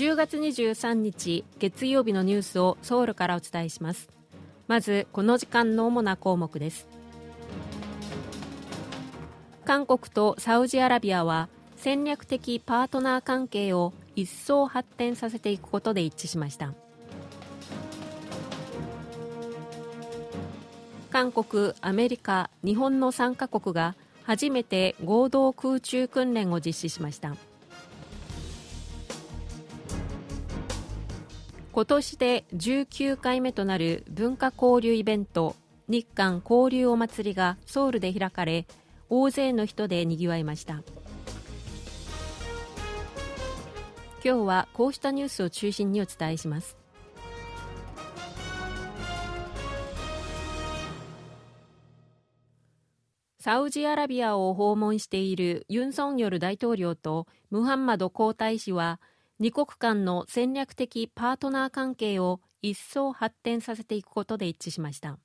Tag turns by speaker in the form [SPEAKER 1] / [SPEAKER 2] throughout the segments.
[SPEAKER 1] 10月23日月曜日のニュースをソウルからお伝えします。まずこの時間の主な項目です。韓国とサウジアラビアは戦略的パートナー関係を一層発展させていくことで一致しました。韓国、アメリカ、日本の3カ国が初めて合同空中訓練を実施しました。今年で19回目となる文化交流イベント日韓交流お祭りがソウルで開かれ大勢の人でにぎわいました。今日はこうしたニュースを中心にお伝えします。サウジアラビアを訪問しているユン・ソンニョル大統領とムハンマド皇太子は二国間の戦略的パートナー関係を一層発展させていくことで一致しました。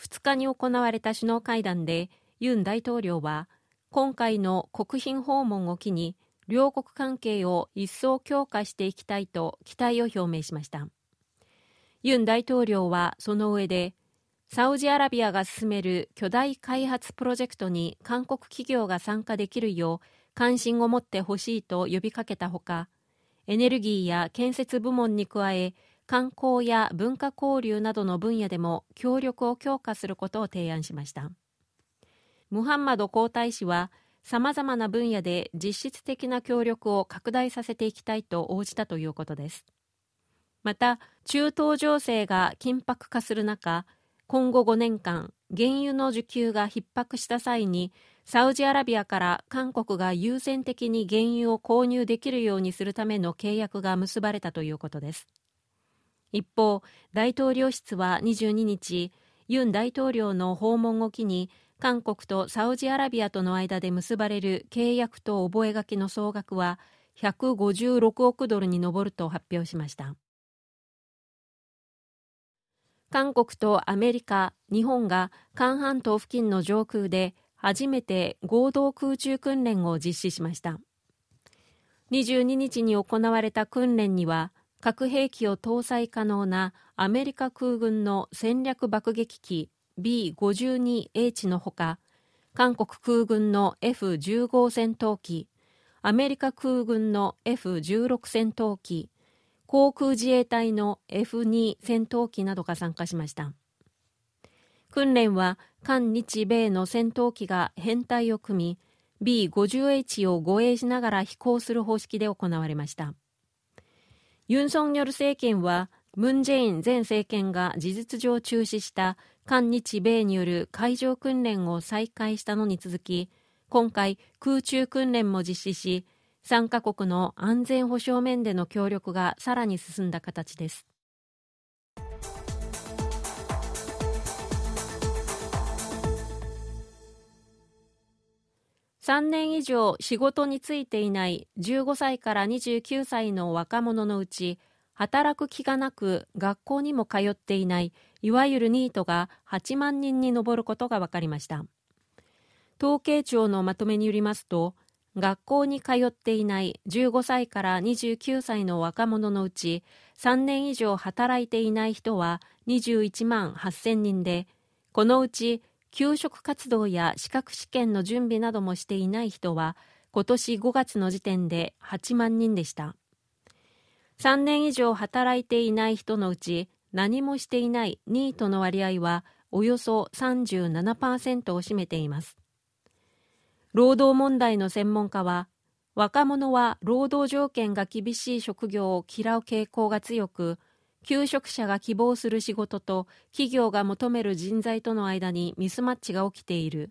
[SPEAKER 1] 2日に行われた首脳会談でユン大統領は今回の国賓訪問を機に両国関係を一層強化していきたいと期待を表明しました。ユン大統領はその上でサウジアラビアが進める巨大開発プロジェクトに韓国企業が参加できるよう関心を持ってほしいと呼びかけたほかエネルギーや建設部門に加え観光や文化交流などの分野でも協力を強化することを提案しました。ムハンマド皇太子はさまざまな分野で実質的な協力を拡大させていきたいと応じたということです。また中東情勢が緊迫化する中今後5年間原油の需給が逼迫した際にサウジアラビアから韓国が優先的に原油を購入できるようにするための契約が結ばれたということです。一方大統領室は22日ユン大統領の訪問を機に韓国とサウジアラビアとの間で結ばれる契約と覚書の総額は156億ドルに上ると発表しました。韓国とアメリカ、日本が韓半島付近の上空で初めて合同空中訓練を実施しました。22日に行われた訓練には核兵器を搭載可能なアメリカ空軍の戦略爆撃機 B52H のほか韓国空軍の F15 戦闘機アメリカ空軍の F16 戦闘機航空自衛隊の F2 戦闘機などが参加しました。訓練は韓日米の戦闘機が編隊を組み B50H を護衛しながら飛行する方式で行われました。ユン・ソンニョル政権はムン・ジェイン前政権が事実上中止した韓日米による海上訓練を再開したのに続き今回空中訓練も実施し3カ国の安全保障面での協力がさらに進んだ形です。3年以上仕事に就いていない15歳から29歳の若者のうち働く気がなく学校にも通っていないいわゆるニートが8万人に上ることが分かりました。統計庁のまとめによりますと学校に通っていない15歳から29歳の若者のうち3年以上働いていない人は21万8000人でこのうち給食活動や資格試験の準備などもしていない人は今年5月の時点で8万人でした。3年以上働いていない人のうち何もしていないニートの割合はおよそ37%を占めています。労働問題の専門家は若者は労働条件が厳しい職業を嫌う傾向が強く求職者が希望する仕事と企業が求める人材との間にミスマッチが起きている。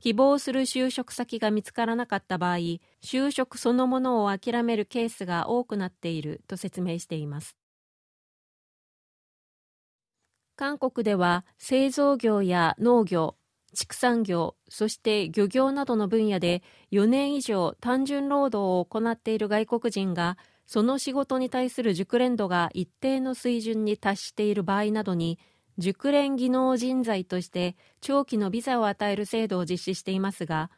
[SPEAKER 1] 希望する就職先が見つからなかった場合就職そのものを諦めるケースが多くなっていると説明しています。韓国では製造業や農業畜産業そして漁業などの分野で4年以上単純労働を行っている外国人がその仕事に対する熟練度が一定の水準に達している場合などに熟練技能人材として長期のビザを与える制度を実施していますが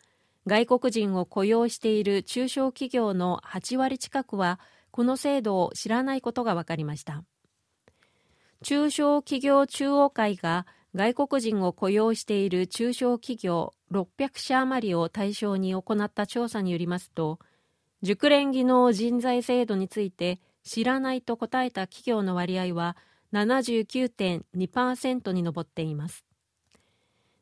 [SPEAKER 1] 外国人を雇用している中小企業の8割近くはこの制度を知らないことが分かりました。中小企業中央会が外国人を雇用している中小企業600社余りを対象に行った調査によりますと熟練技能人材制度について知らないと答えた企業の割合は79.2%に上っています。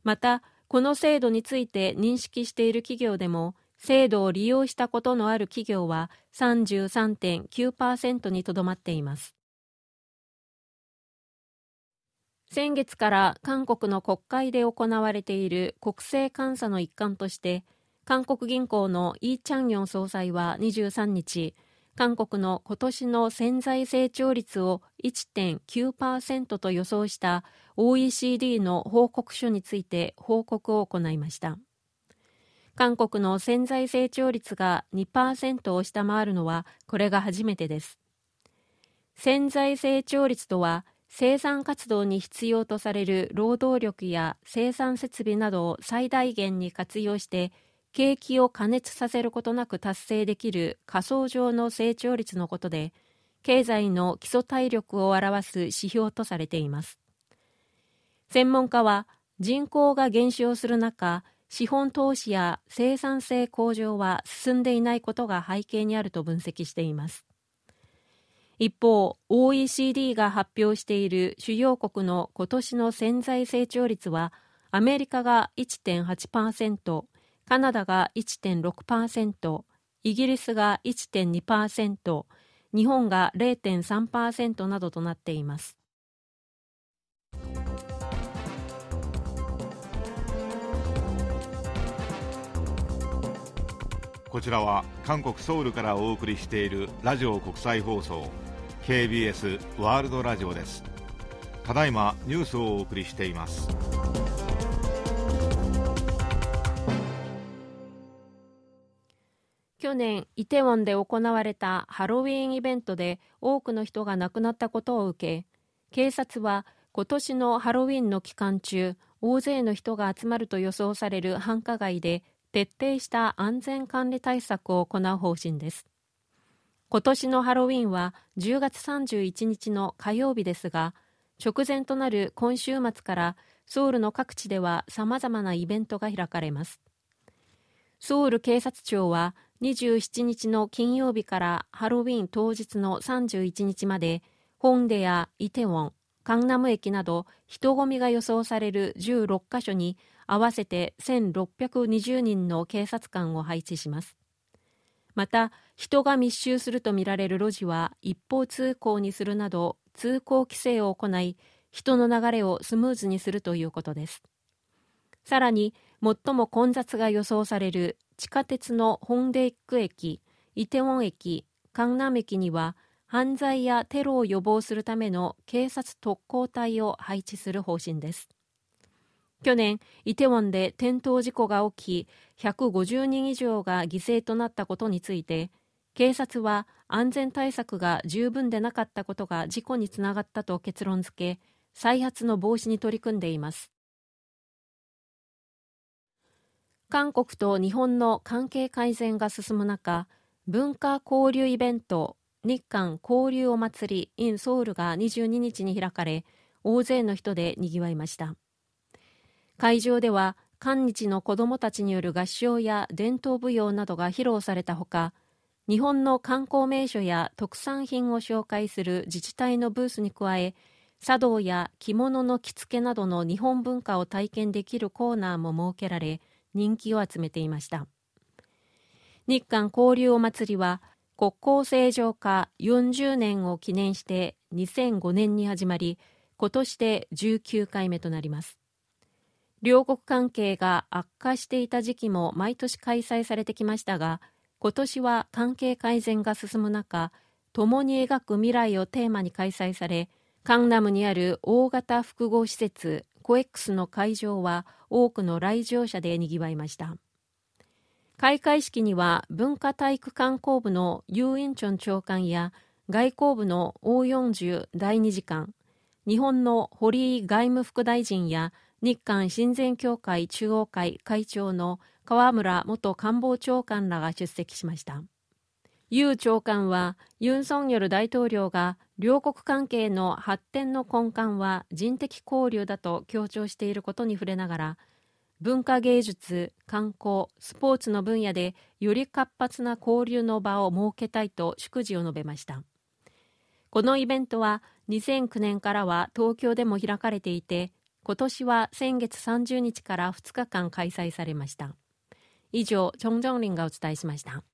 [SPEAKER 1] またこの制度について認識している企業でも制度を利用したことのある企業は33.9%にとどまっています。先月から韓国の国会で行われている国政監査の一環として韓国銀行のイ・チャンヨン総裁は23日韓国の今年の潜在成長率を1.9%と予想した OECD の報告書について報告を行いました。韓国の潜在成長率が2%を下回るのはこれが初めてです。潜在成長率とは生産活動に必要とされる労働力や生産設備などを最大限に活用して景気を加熱させることなく達成できる仮想上の成長率のことで経済の基礎体力を表す指標とされています。専門家は人口が減少する中資本投資や生産性向上は進んでいないことが背景にあると分析しています。一方 OECD が発表している主要国の今年の潜在成長率はアメリカが1.8%カナダが1.6%、イギリスが1.2%、日本が0.3%などとなっています。
[SPEAKER 2] こちらは韓国ソウルからお送りしているラジオ国際放送 KBS ワールドラジオです。ただいまニュースをお送りしています。
[SPEAKER 1] 去年イテウォンで行われたハロウィーンイベントで多くの人が亡くなったことを受け警察は今年のハロウィーンの期間中大勢の人が集まると予想される繁華街で徹底した安全管理対策を行う方針です。今年のハロウィンは10月31日の火曜日ですが直前となる今週末からソウルの各地ではさまざまなイベントが開かれますソウル警察庁は27日の金曜日からハロウィン当日の31日まで、ホンデやイテウォン、カンナム駅など人混みが予想される16カ所に合わせて1620人の警察官を配置します。また、人が密集するとみられる路地は一方通行にするなど通行規制を行い、人の流れをスムーズにするということです。さらに、最も混雑が予想される地下鉄のホンデイック駅、イテウォン駅、カンナム駅には犯罪やテロを予防するための警察特攻隊を配置する方針です。去年、イテウォンで転倒事故が起き、150人以上が犠牲となったことについて、警察は安全対策が十分でなかったことが事故につながったと結論付け、再発の防止に取り組んでいます。韓国と日本の関係改善が進む中文化交流イベント日韓交流お祭り in ソウルが22日に開かれ大勢の人でにぎわいました会場では韓日の子どもたちによる合唱や伝統舞踊などが披露されたほか日本の観光名所や特産品を紹介する自治体のブースに加え茶道や着物の着付けなどの日本文化を体験できるコーナーも設けられ人気を集めていました。日韓交流お祭りは国交正常化40年を記念して2005年に始まり今年で19回目となります。両国関係が悪化していた時期も毎年開催されてきましたが今年は関係改善が進む中共に描く未来をテーマに開催されカンナムにある大型複合施設コエックスの会場は多くの来場者でにぎわいました。開会式には文化体育観光部のユーインチョン長官や外交部のオーヨンジュ第二次官日本の堀井外務副大臣や日韓親善協会中央会会長の河村元官房長官らが出席しました。ユ長官はユン・ソンニョル大統領が両国関係の発展の根幹は人的交流だと強調していることに触れながら文化芸術、観光、スポーツの分野でより活発な交流の場を設けたいと祝辞を述べました。このイベントは2009年からは東京でも開かれていて今年は先月30日から2日間開催されました。以上、チョン・ジョンリンがお伝えしました。